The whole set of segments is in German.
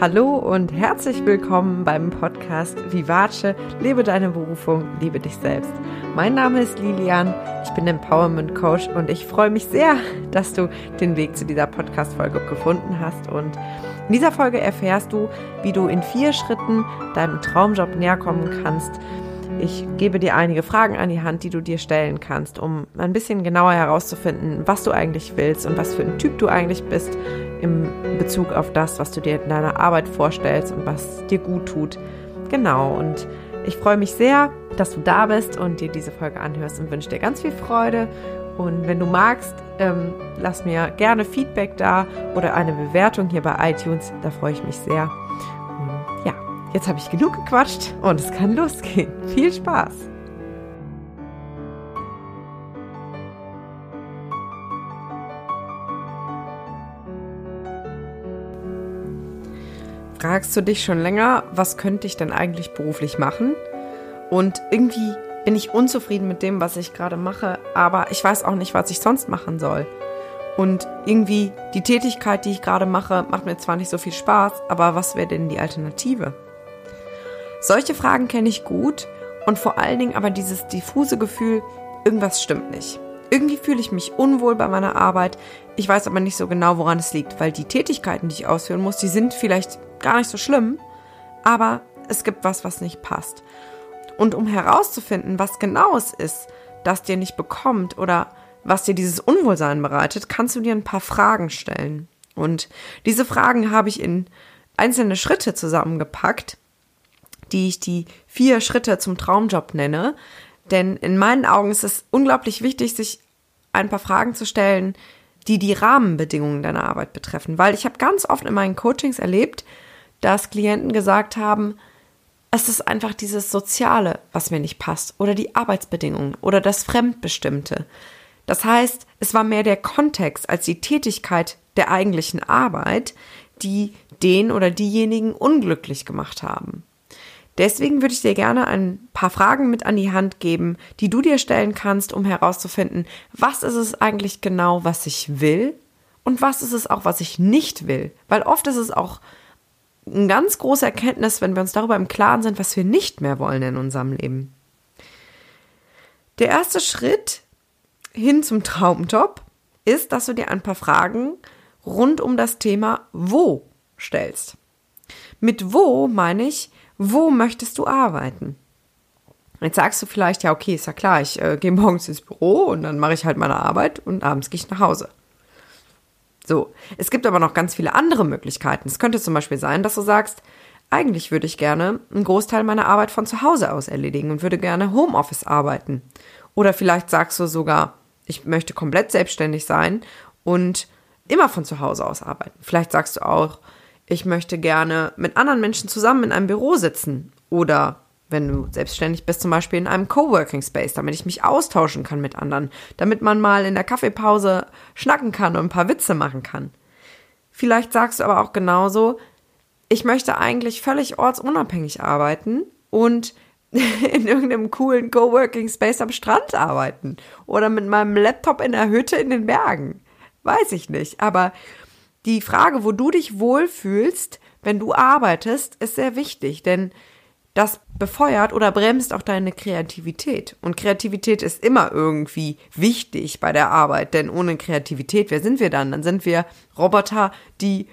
Hallo und herzlich willkommen beim Podcast Vivace, lebe deine Berufung, liebe dich selbst. Mein Name ist Lilian, ich bin Empowerment Coach und ich freue mich sehr, dass du den Weg zu dieser Podcast-Folge gefunden hast. Und in dieser Folge erfährst du, wie du in vier Schritten deinem Traumjob näher kommen kannst, ich gebe dir einige Fragen an die Hand, die du dir stellen kannst, um ein bisschen genauer herauszufinden, was du eigentlich willst und was für ein Typ du eigentlich bist im Bezug auf das, was du dir in deiner Arbeit vorstellst und was dir gut tut. Genau, und ich freue mich sehr, dass du da bist und dir diese Folge anhörst und wünsche dir ganz viel Freude. Und wenn du magst, ähm, lass mir gerne Feedback da oder eine Bewertung hier bei iTunes. Da freue ich mich sehr. Jetzt habe ich genug gequatscht und es kann losgehen. Viel Spaß! Fragst du dich schon länger, was könnte ich denn eigentlich beruflich machen? Und irgendwie bin ich unzufrieden mit dem, was ich gerade mache, aber ich weiß auch nicht, was ich sonst machen soll. Und irgendwie die Tätigkeit, die ich gerade mache, macht mir zwar nicht so viel Spaß, aber was wäre denn die Alternative? Solche Fragen kenne ich gut und vor allen Dingen aber dieses diffuse Gefühl, irgendwas stimmt nicht. Irgendwie fühle ich mich unwohl bei meiner Arbeit. Ich weiß aber nicht so genau, woran es liegt, weil die Tätigkeiten, die ich ausführen muss, die sind vielleicht gar nicht so schlimm, aber es gibt was, was nicht passt. Und um herauszufinden, was genau es ist, das dir nicht bekommt oder was dir dieses Unwohlsein bereitet, kannst du dir ein paar Fragen stellen. Und diese Fragen habe ich in einzelne Schritte zusammengepackt, die ich die vier Schritte zum Traumjob nenne. Denn in meinen Augen ist es unglaublich wichtig, sich ein paar Fragen zu stellen, die die Rahmenbedingungen deiner Arbeit betreffen. Weil ich habe ganz oft in meinen Coachings erlebt, dass Klienten gesagt haben, es ist einfach dieses Soziale, was mir nicht passt, oder die Arbeitsbedingungen oder das Fremdbestimmte. Das heißt, es war mehr der Kontext als die Tätigkeit der eigentlichen Arbeit, die den oder diejenigen unglücklich gemacht haben. Deswegen würde ich dir gerne ein paar Fragen mit an die Hand geben, die du dir stellen kannst, um herauszufinden, was ist es eigentlich genau, was ich will und was ist es auch, was ich nicht will. Weil oft ist es auch eine ganz große Erkenntnis, wenn wir uns darüber im Klaren sind, was wir nicht mehr wollen in unserem Leben. Der erste Schritt hin zum Traumjob ist, dass du dir ein paar Fragen rund um das Thema Wo stellst. Mit Wo meine ich, wo möchtest du arbeiten? Jetzt sagst du vielleicht, ja, okay, ist ja klar, ich äh, gehe morgens ins Büro und dann mache ich halt meine Arbeit und abends gehe ich nach Hause. So, es gibt aber noch ganz viele andere Möglichkeiten. Es könnte zum Beispiel sein, dass du sagst, eigentlich würde ich gerne einen Großteil meiner Arbeit von zu Hause aus erledigen und würde gerne Homeoffice arbeiten. Oder vielleicht sagst du sogar, ich möchte komplett selbstständig sein und immer von zu Hause aus arbeiten. Vielleicht sagst du auch, ich möchte gerne mit anderen Menschen zusammen in einem Büro sitzen oder wenn du selbstständig bist, zum Beispiel in einem Coworking Space, damit ich mich austauschen kann mit anderen, damit man mal in der Kaffeepause schnacken kann und ein paar Witze machen kann. Vielleicht sagst du aber auch genauso, ich möchte eigentlich völlig ortsunabhängig arbeiten und in irgendeinem coolen Coworking Space am Strand arbeiten oder mit meinem Laptop in der Hütte in den Bergen. Weiß ich nicht, aber die Frage, wo du dich wohlfühlst, wenn du arbeitest, ist sehr wichtig, denn das befeuert oder bremst auch deine Kreativität. Und Kreativität ist immer irgendwie wichtig bei der Arbeit, denn ohne Kreativität, wer sind wir dann? Dann sind wir Roboter, die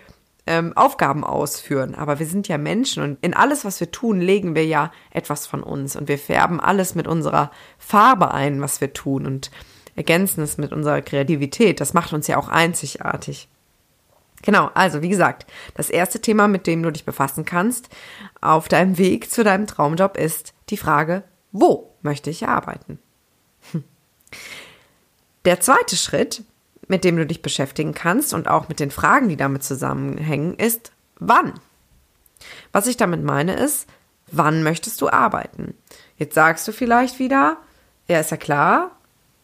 ähm, Aufgaben ausführen. Aber wir sind ja Menschen und in alles, was wir tun, legen wir ja etwas von uns und wir färben alles mit unserer Farbe ein, was wir tun und ergänzen es mit unserer Kreativität. Das macht uns ja auch einzigartig. Genau, also wie gesagt, das erste Thema, mit dem du dich befassen kannst auf deinem Weg zu deinem Traumjob ist die Frage, wo möchte ich arbeiten? Hm. Der zweite Schritt, mit dem du dich beschäftigen kannst und auch mit den Fragen, die damit zusammenhängen, ist wann. Was ich damit meine ist, wann möchtest du arbeiten? Jetzt sagst du vielleicht wieder, ja, ist ja klar,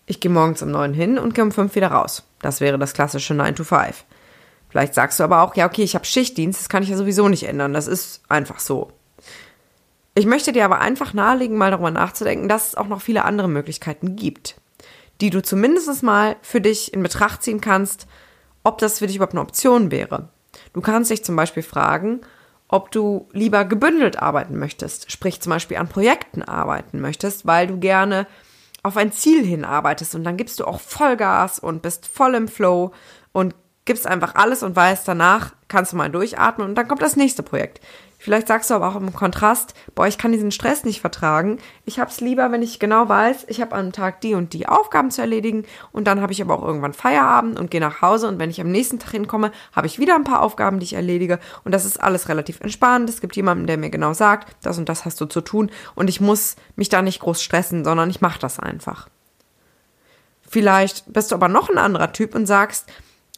ich gehe morgens um neun hin und gehe um fünf wieder raus. Das wäre das klassische 9 to 5. Vielleicht sagst du aber auch, ja, okay, ich habe Schichtdienst, das kann ich ja sowieso nicht ändern. Das ist einfach so. Ich möchte dir aber einfach nahelegen, mal darüber nachzudenken, dass es auch noch viele andere Möglichkeiten gibt, die du zumindest mal für dich in Betracht ziehen kannst, ob das für dich überhaupt eine Option wäre. Du kannst dich zum Beispiel fragen, ob du lieber gebündelt arbeiten möchtest, sprich zum Beispiel an Projekten arbeiten möchtest, weil du gerne auf ein Ziel hinarbeitest und dann gibst du auch Vollgas und bist voll im Flow und gibst einfach alles und weißt, danach kannst du mal durchatmen und dann kommt das nächste Projekt. Vielleicht sagst du aber auch im Kontrast, boah, ich kann diesen Stress nicht vertragen. Ich hab's lieber, wenn ich genau weiß, ich habe am Tag die und die Aufgaben zu erledigen und dann habe ich aber auch irgendwann Feierabend und gehe nach Hause und wenn ich am nächsten Tag hinkomme, habe ich wieder ein paar Aufgaben, die ich erledige und das ist alles relativ entspannt. Es gibt jemanden, der mir genau sagt, das und das hast du zu tun und ich muss mich da nicht groß stressen, sondern ich mache das einfach. Vielleicht bist du aber noch ein anderer Typ und sagst,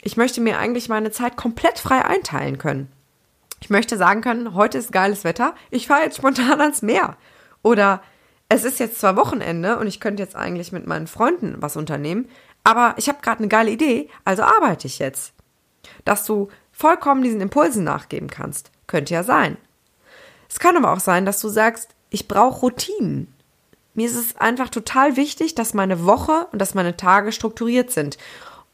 ich möchte mir eigentlich meine Zeit komplett frei einteilen können. Ich möchte sagen können, heute ist geiles Wetter, ich fahre jetzt spontan ans Meer. Oder es ist jetzt zwar Wochenende und ich könnte jetzt eigentlich mit meinen Freunden was unternehmen, aber ich habe gerade eine geile Idee, also arbeite ich jetzt. Dass du vollkommen diesen Impulsen nachgeben kannst, könnte ja sein. Es kann aber auch sein, dass du sagst, ich brauche Routinen. Mir ist es einfach total wichtig, dass meine Woche und dass meine Tage strukturiert sind.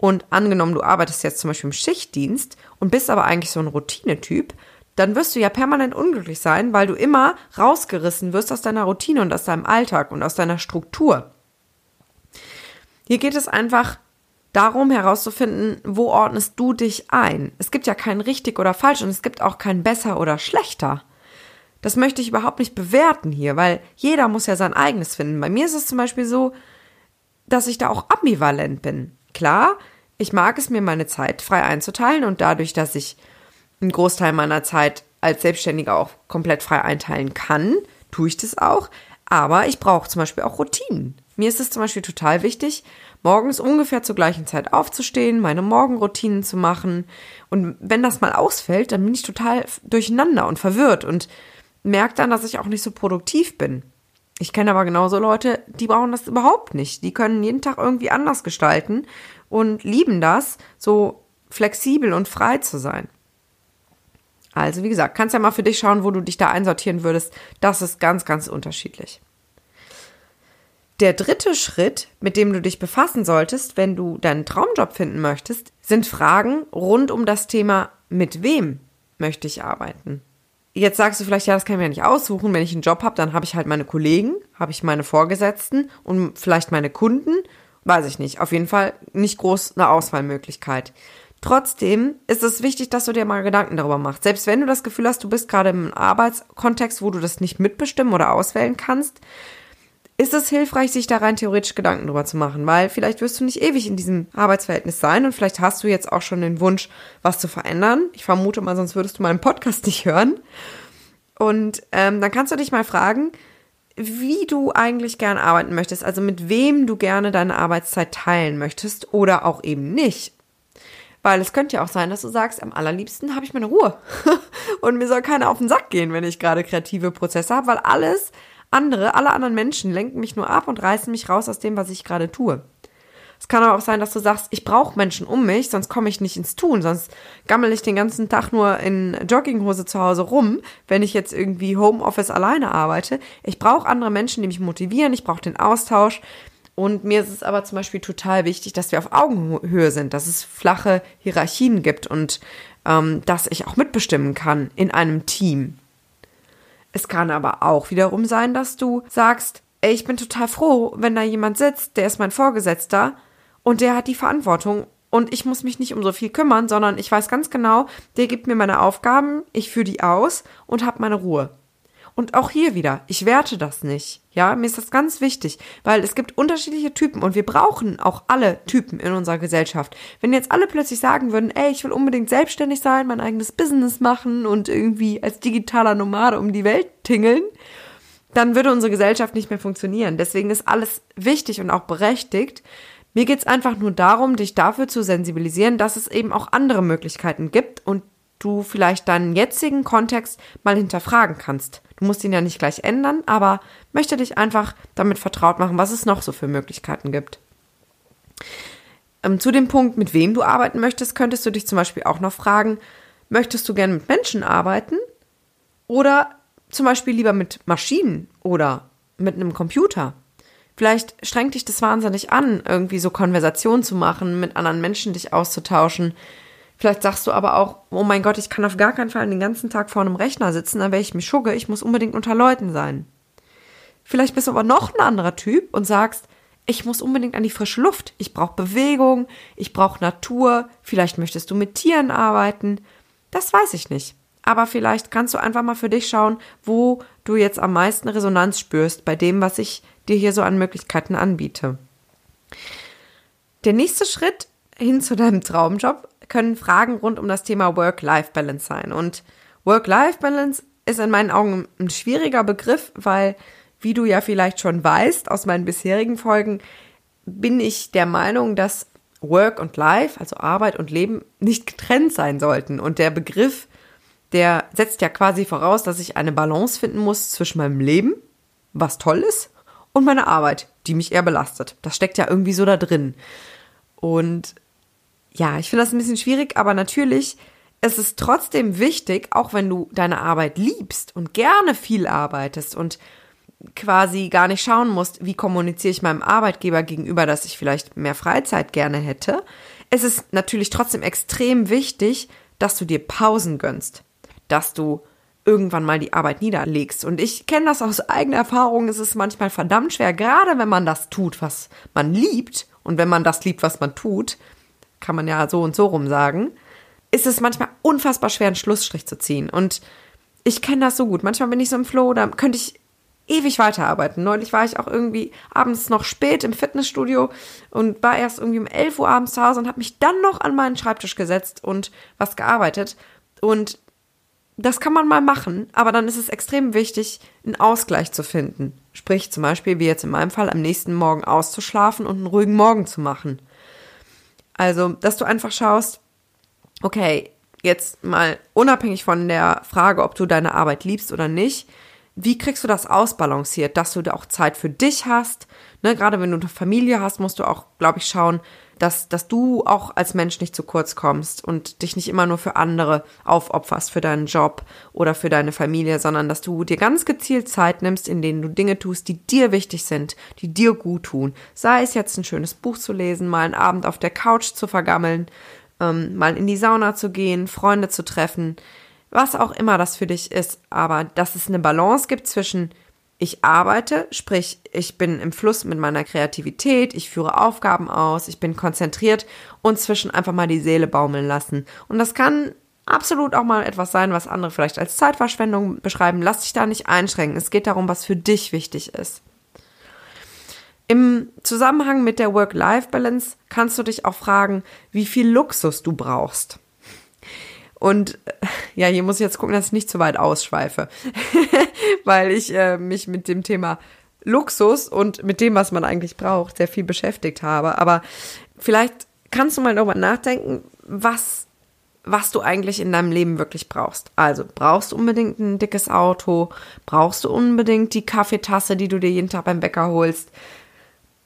Und angenommen, du arbeitest jetzt zum Beispiel im Schichtdienst und bist aber eigentlich so ein Routinetyp, dann wirst du ja permanent unglücklich sein, weil du immer rausgerissen wirst aus deiner Routine und aus deinem Alltag und aus deiner Struktur. Hier geht es einfach darum herauszufinden, wo ordnest du dich ein. Es gibt ja kein richtig oder falsch und es gibt auch kein besser oder schlechter. Das möchte ich überhaupt nicht bewerten hier, weil jeder muss ja sein eigenes finden. Bei mir ist es zum Beispiel so, dass ich da auch ambivalent bin. Klar, ich mag es mir meine Zeit frei einzuteilen und dadurch, dass ich einen Großteil meiner Zeit als Selbstständiger auch komplett frei einteilen kann, tue ich das auch. Aber ich brauche zum Beispiel auch Routinen. Mir ist es zum Beispiel total wichtig, morgens ungefähr zur gleichen Zeit aufzustehen, meine Morgenroutinen zu machen. Und wenn das mal ausfällt, dann bin ich total durcheinander und verwirrt und merke dann, dass ich auch nicht so produktiv bin. Ich kenne aber genauso Leute, die brauchen das überhaupt nicht. Die können jeden Tag irgendwie anders gestalten und lieben das, so flexibel und frei zu sein. Also wie gesagt, kannst ja mal für dich schauen, wo du dich da einsortieren würdest. Das ist ganz, ganz unterschiedlich. Der dritte Schritt, mit dem du dich befassen solltest, wenn du deinen Traumjob finden möchtest, sind Fragen rund um das Thema, mit wem möchte ich arbeiten? Jetzt sagst du vielleicht, ja, das kann ich mir nicht aussuchen. Wenn ich einen Job habe, dann habe ich halt meine Kollegen, habe ich meine Vorgesetzten und vielleicht meine Kunden. Weiß ich nicht. Auf jeden Fall nicht groß eine Auswahlmöglichkeit. Trotzdem ist es wichtig, dass du dir mal Gedanken darüber machst. Selbst wenn du das Gefühl hast, du bist gerade im Arbeitskontext, wo du das nicht mitbestimmen oder auswählen kannst, ist es hilfreich, sich da rein theoretisch Gedanken drüber zu machen, weil vielleicht wirst du nicht ewig in diesem Arbeitsverhältnis sein und vielleicht hast du jetzt auch schon den Wunsch, was zu verändern. Ich vermute mal, sonst würdest du meinen Podcast nicht hören. Und ähm, dann kannst du dich mal fragen, wie du eigentlich gern arbeiten möchtest, also mit wem du gerne deine Arbeitszeit teilen möchtest oder auch eben nicht. Weil es könnte ja auch sein, dass du sagst, am allerliebsten habe ich meine Ruhe. und mir soll keiner auf den Sack gehen, wenn ich gerade kreative Prozesse habe, weil alles andere, alle anderen Menschen lenken mich nur ab und reißen mich raus aus dem, was ich gerade tue. Es kann aber auch sein, dass du sagst, ich brauche Menschen um mich, sonst komme ich nicht ins Tun, sonst gammel ich den ganzen Tag nur in Jogginghose zu Hause rum, wenn ich jetzt irgendwie Homeoffice alleine arbeite. Ich brauche andere Menschen, die mich motivieren, ich brauche den Austausch, und mir ist es aber zum Beispiel total wichtig, dass wir auf Augenhöhe sind, dass es flache Hierarchien gibt und ähm, dass ich auch mitbestimmen kann in einem Team. Es kann aber auch wiederum sein, dass du sagst, ey, ich bin total froh, wenn da jemand sitzt, der ist mein Vorgesetzter und der hat die Verantwortung und ich muss mich nicht um so viel kümmern, sondern ich weiß ganz genau, der gibt mir meine Aufgaben, ich führe die aus und habe meine Ruhe. Und auch hier wieder, ich werte das nicht. Ja, mir ist das ganz wichtig, weil es gibt unterschiedliche Typen und wir brauchen auch alle Typen in unserer Gesellschaft. Wenn jetzt alle plötzlich sagen würden, ey, ich will unbedingt selbstständig sein, mein eigenes Business machen und irgendwie als digitaler Nomade um die Welt tingeln, dann würde unsere Gesellschaft nicht mehr funktionieren. Deswegen ist alles wichtig und auch berechtigt. Mir geht's einfach nur darum, dich dafür zu sensibilisieren, dass es eben auch andere Möglichkeiten gibt und du vielleicht deinen jetzigen Kontext mal hinterfragen kannst. Du musst ihn ja nicht gleich ändern, aber möchte dich einfach damit vertraut machen, was es noch so für Möglichkeiten gibt. Ähm, zu dem Punkt, mit wem du arbeiten möchtest, könntest du dich zum Beispiel auch noch fragen, möchtest du gerne mit Menschen arbeiten oder zum Beispiel lieber mit Maschinen oder mit einem Computer? Vielleicht strengt dich das wahnsinnig an, irgendwie so Konversationen zu machen, mit anderen Menschen dich auszutauschen. Vielleicht sagst du aber auch, oh mein Gott, ich kann auf gar keinen Fall den ganzen Tag vor einem Rechner sitzen, dann wäre ich mich schugge, ich muss unbedingt unter Leuten sein. Vielleicht bist du aber noch ein anderer Typ und sagst, ich muss unbedingt an die frische Luft, ich brauche Bewegung, ich brauche Natur, vielleicht möchtest du mit Tieren arbeiten, das weiß ich nicht. Aber vielleicht kannst du einfach mal für dich schauen, wo du jetzt am meisten Resonanz spürst bei dem, was ich dir hier so an Möglichkeiten anbiete. Der nächste Schritt hin zu deinem Traumjob können Fragen rund um das Thema Work-Life-Balance sein. Und Work-Life-Balance ist in meinen Augen ein schwieriger Begriff, weil, wie du ja vielleicht schon weißt aus meinen bisherigen Folgen, bin ich der Meinung, dass Work und Life, also Arbeit und Leben, nicht getrennt sein sollten. Und der Begriff, der setzt ja quasi voraus, dass ich eine Balance finden muss zwischen meinem Leben, was toll ist, und meiner Arbeit, die mich eher belastet. Das steckt ja irgendwie so da drin. Und ja, ich finde das ein bisschen schwierig, aber natürlich es ist trotzdem wichtig, auch wenn du deine Arbeit liebst und gerne viel arbeitest und quasi gar nicht schauen musst, wie kommuniziere ich meinem Arbeitgeber gegenüber, dass ich vielleicht mehr Freizeit gerne hätte. Es ist natürlich trotzdem extrem wichtig, dass du dir Pausen gönnst, dass du irgendwann mal die Arbeit niederlegst. Und ich kenne das aus eigener Erfahrung, es ist manchmal verdammt schwer, gerade wenn man das tut, was man liebt und wenn man das liebt, was man tut, kann man ja so und so rum sagen, ist es manchmal unfassbar schwer, einen Schlussstrich zu ziehen. Und ich kenne das so gut. Manchmal bin ich so im Flow, da könnte ich ewig weiterarbeiten. Neulich war ich auch irgendwie abends noch spät im Fitnessstudio und war erst irgendwie um 11 Uhr abends zu Hause und habe mich dann noch an meinen Schreibtisch gesetzt und was gearbeitet. Und das kann man mal machen, aber dann ist es extrem wichtig, einen Ausgleich zu finden. Sprich zum Beispiel, wie jetzt in meinem Fall, am nächsten Morgen auszuschlafen und einen ruhigen Morgen zu machen. Also, dass du einfach schaust, okay, jetzt mal unabhängig von der Frage, ob du deine Arbeit liebst oder nicht, wie kriegst du das ausbalanciert, dass du da auch Zeit für dich hast? Ne, gerade wenn du eine Familie hast, musst du auch, glaube ich, schauen, dass, dass du auch als Mensch nicht zu kurz kommst und dich nicht immer nur für andere aufopferst, für deinen Job oder für deine Familie, sondern dass du dir ganz gezielt Zeit nimmst, in denen du Dinge tust, die dir wichtig sind, die dir gut tun. Sei es jetzt ein schönes Buch zu lesen, mal einen Abend auf der Couch zu vergammeln, ähm, mal in die Sauna zu gehen, Freunde zu treffen, was auch immer das für dich ist, aber dass es eine Balance gibt zwischen ich arbeite, sprich, ich bin im Fluss mit meiner Kreativität, ich führe Aufgaben aus, ich bin konzentriert und zwischen einfach mal die Seele baumeln lassen. Und das kann absolut auch mal etwas sein, was andere vielleicht als Zeitverschwendung beschreiben. Lass dich da nicht einschränken. Es geht darum, was für dich wichtig ist. Im Zusammenhang mit der Work-Life-Balance kannst du dich auch fragen, wie viel Luxus du brauchst. Und ja, hier muss ich jetzt gucken, dass ich nicht zu weit ausschweife, weil ich äh, mich mit dem Thema Luxus und mit dem, was man eigentlich braucht, sehr viel beschäftigt habe. Aber vielleicht kannst du mal darüber nachdenken, was, was du eigentlich in deinem Leben wirklich brauchst. Also, brauchst du unbedingt ein dickes Auto? Brauchst du unbedingt die Kaffeetasse, die du dir jeden Tag beim Bäcker holst?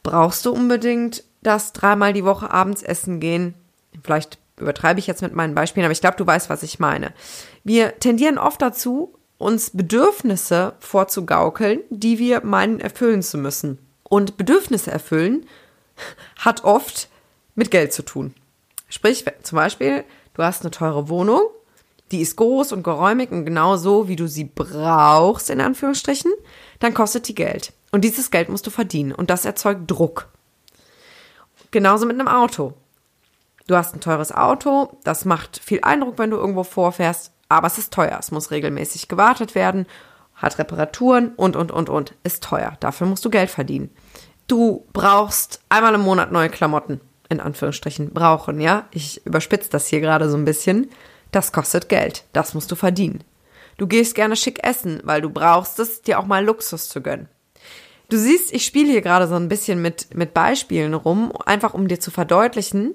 Brauchst du unbedingt das dreimal die Woche abends essen gehen? Vielleicht übertreibe ich jetzt mit meinen Beispielen, aber ich glaube, du weißt, was ich meine. Wir tendieren oft dazu, uns Bedürfnisse vorzugaukeln, die wir meinen erfüllen zu müssen. Und Bedürfnisse erfüllen hat oft mit Geld zu tun. Sprich, zum Beispiel, du hast eine teure Wohnung, die ist groß und geräumig und genau so, wie du sie brauchst, in Anführungsstrichen, dann kostet die Geld. Und dieses Geld musst du verdienen und das erzeugt Druck. Genauso mit einem Auto. Du hast ein teures Auto, das macht viel Eindruck, wenn du irgendwo vorfährst, aber es ist teuer. Es muss regelmäßig gewartet werden, hat Reparaturen und, und, und, und. Ist teuer. Dafür musst du Geld verdienen. Du brauchst einmal im Monat neue Klamotten, in Anführungsstrichen, brauchen, ja? Ich überspitze das hier gerade so ein bisschen. Das kostet Geld. Das musst du verdienen. Du gehst gerne schick essen, weil du brauchst es, dir auch mal Luxus zu gönnen. Du siehst, ich spiele hier gerade so ein bisschen mit, mit Beispielen rum, einfach um dir zu verdeutlichen,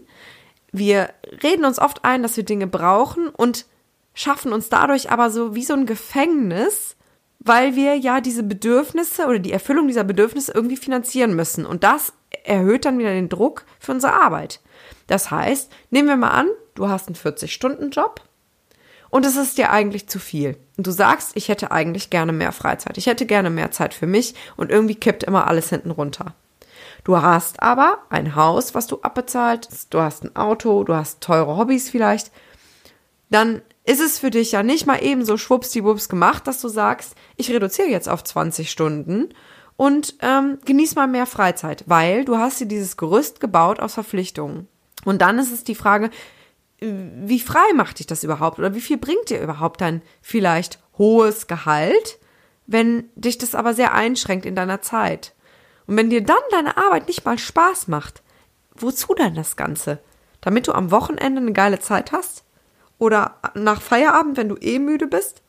wir reden uns oft ein, dass wir Dinge brauchen und schaffen uns dadurch aber so wie so ein Gefängnis, weil wir ja diese Bedürfnisse oder die Erfüllung dieser Bedürfnisse irgendwie finanzieren müssen. Und das erhöht dann wieder den Druck für unsere Arbeit. Das heißt, nehmen wir mal an, du hast einen 40-Stunden-Job und es ist dir eigentlich zu viel. Und du sagst, ich hätte eigentlich gerne mehr Freizeit. Ich hätte gerne mehr Zeit für mich und irgendwie kippt immer alles hinten runter. Du hast aber ein Haus, was du abbezahlt, du hast ein Auto, du hast teure Hobbys vielleicht dann ist es für dich ja nicht mal eben so schwuppsdiwupps gemacht, dass du sagst, ich reduziere jetzt auf 20 Stunden und ähm, genieß mal mehr Freizeit, weil du hast dir dieses Gerüst gebaut aus Verpflichtungen. Und dann ist es die Frage, wie frei macht dich das überhaupt oder wie viel bringt dir überhaupt dein vielleicht hohes Gehalt, wenn dich das aber sehr einschränkt in deiner Zeit? Und wenn dir dann deine Arbeit nicht mal Spaß macht, wozu dann das Ganze? Damit du am Wochenende eine geile Zeit hast? Oder nach Feierabend, wenn du eh müde bist?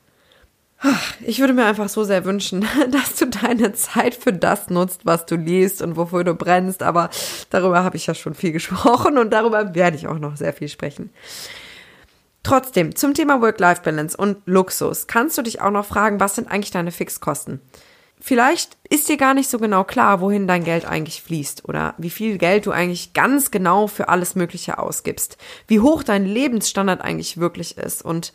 Ich würde mir einfach so sehr wünschen, dass du deine Zeit für das nutzt, was du liest und wofür du brennst. Aber darüber habe ich ja schon viel gesprochen und darüber werde ich auch noch sehr viel sprechen. Trotzdem, zum Thema Work-Life-Balance und Luxus kannst du dich auch noch fragen, was sind eigentlich deine Fixkosten? Vielleicht ist dir gar nicht so genau klar, wohin dein Geld eigentlich fließt oder wie viel Geld du eigentlich ganz genau für alles Mögliche ausgibst, wie hoch dein Lebensstandard eigentlich wirklich ist. Und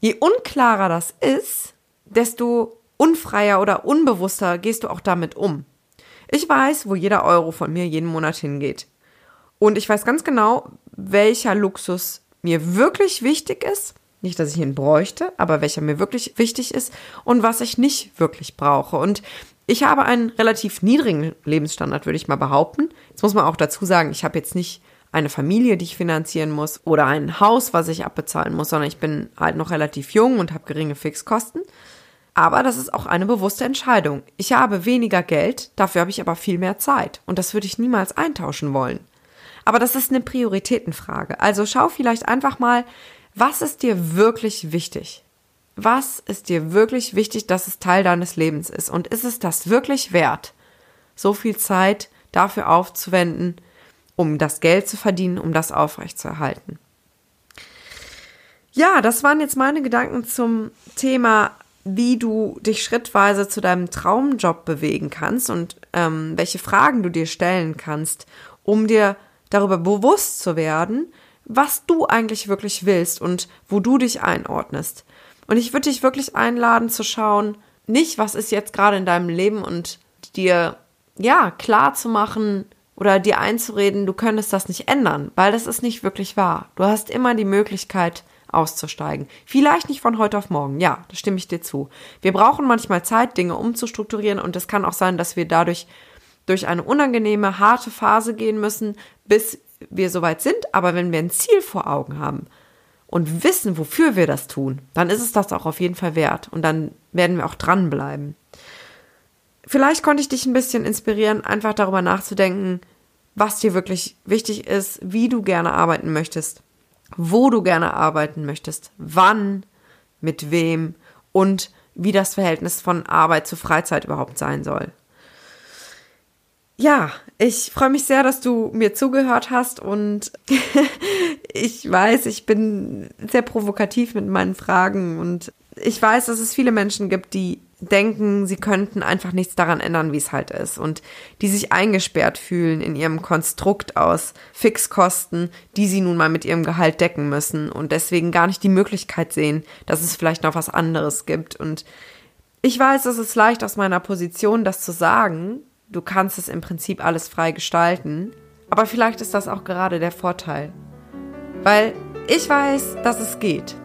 je unklarer das ist, desto unfreier oder unbewusster gehst du auch damit um. Ich weiß, wo jeder Euro von mir jeden Monat hingeht. Und ich weiß ganz genau, welcher Luxus mir wirklich wichtig ist. Nicht, dass ich ihn bräuchte, aber welcher mir wirklich wichtig ist und was ich nicht wirklich brauche. Und ich habe einen relativ niedrigen Lebensstandard, würde ich mal behaupten. Jetzt muss man auch dazu sagen, ich habe jetzt nicht eine Familie, die ich finanzieren muss oder ein Haus, was ich abbezahlen muss, sondern ich bin halt noch relativ jung und habe geringe Fixkosten. Aber das ist auch eine bewusste Entscheidung. Ich habe weniger Geld, dafür habe ich aber viel mehr Zeit. Und das würde ich niemals eintauschen wollen. Aber das ist eine Prioritätenfrage. Also schau vielleicht einfach mal, was ist dir wirklich wichtig? Was ist dir wirklich wichtig, dass es Teil deines Lebens ist? Und ist es das wirklich wert, so viel Zeit dafür aufzuwenden, um das Geld zu verdienen, um das aufrechtzuerhalten? Ja, das waren jetzt meine Gedanken zum Thema wie du dich schrittweise zu deinem Traumjob bewegen kannst und ähm, welche Fragen du dir stellen kannst, um dir darüber bewusst zu werden, was du eigentlich wirklich willst und wo du dich einordnest. Und ich würde dich wirklich einladen zu schauen, nicht was ist jetzt gerade in deinem Leben und dir ja klar zu machen oder dir einzureden, du könntest das nicht ändern, weil das ist nicht wirklich wahr. Du hast immer die Möglichkeit, auszusteigen. Vielleicht nicht von heute auf morgen, ja, da stimme ich dir zu. Wir brauchen manchmal Zeit, Dinge umzustrukturieren und es kann auch sein, dass wir dadurch durch eine unangenehme, harte Phase gehen müssen, bis wir soweit sind. Aber wenn wir ein Ziel vor Augen haben und wissen, wofür wir das tun, dann ist es das auch auf jeden Fall wert und dann werden wir auch dranbleiben. Vielleicht konnte ich dich ein bisschen inspirieren, einfach darüber nachzudenken, was dir wirklich wichtig ist, wie du gerne arbeiten möchtest wo du gerne arbeiten möchtest, wann, mit wem und wie das Verhältnis von Arbeit zu Freizeit überhaupt sein soll. Ja, ich freue mich sehr, dass du mir zugehört hast und ich weiß, ich bin sehr provokativ mit meinen Fragen und ich weiß, dass es viele Menschen gibt, die denken, sie könnten einfach nichts daran ändern, wie es halt ist und die sich eingesperrt fühlen in ihrem Konstrukt aus Fixkosten, die sie nun mal mit ihrem Gehalt decken müssen und deswegen gar nicht die Möglichkeit sehen, dass es vielleicht noch was anderes gibt und ich weiß, es ist leicht aus meiner Position, das zu sagen. Du kannst es im Prinzip alles frei gestalten. Aber vielleicht ist das auch gerade der Vorteil. Weil ich weiß, dass es geht.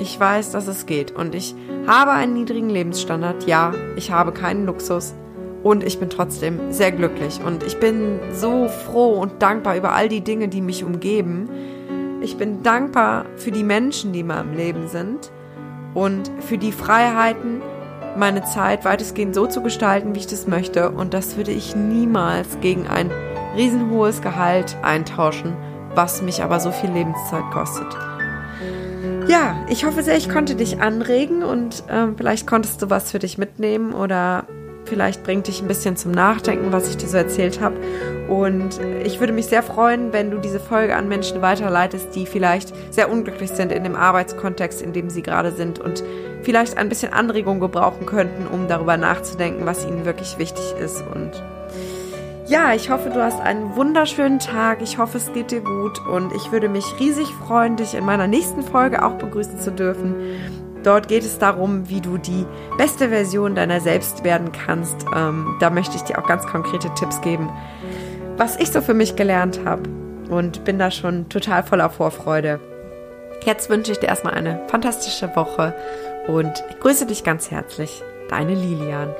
Ich weiß, dass es geht und ich habe einen niedrigen Lebensstandard. Ja, ich habe keinen Luxus und ich bin trotzdem sehr glücklich und ich bin so froh und dankbar über all die Dinge, die mich umgeben. Ich bin dankbar für die Menschen, die in meinem Leben sind und für die Freiheiten, meine Zeit weitestgehend so zu gestalten, wie ich das möchte. Und das würde ich niemals gegen ein riesenhohes Gehalt eintauschen, was mich aber so viel Lebenszeit kostet. Ja, ich hoffe sehr, ich konnte dich anregen und äh, vielleicht konntest du was für dich mitnehmen oder vielleicht bringt dich ein bisschen zum Nachdenken, was ich dir so erzählt habe. Und ich würde mich sehr freuen, wenn du diese Folge an Menschen weiterleitest, die vielleicht sehr unglücklich sind in dem Arbeitskontext, in dem sie gerade sind und vielleicht ein bisschen Anregung gebrauchen könnten, um darüber nachzudenken, was ihnen wirklich wichtig ist und ja, ich hoffe, du hast einen wunderschönen Tag. Ich hoffe, es geht dir gut und ich würde mich riesig freuen, dich in meiner nächsten Folge auch begrüßen zu dürfen. Dort geht es darum, wie du die beste Version deiner selbst werden kannst. Ähm, da möchte ich dir auch ganz konkrete Tipps geben, was ich so für mich gelernt habe und bin da schon total voller Vorfreude. Jetzt wünsche ich dir erstmal eine fantastische Woche und ich grüße dich ganz herzlich. Deine Lilian.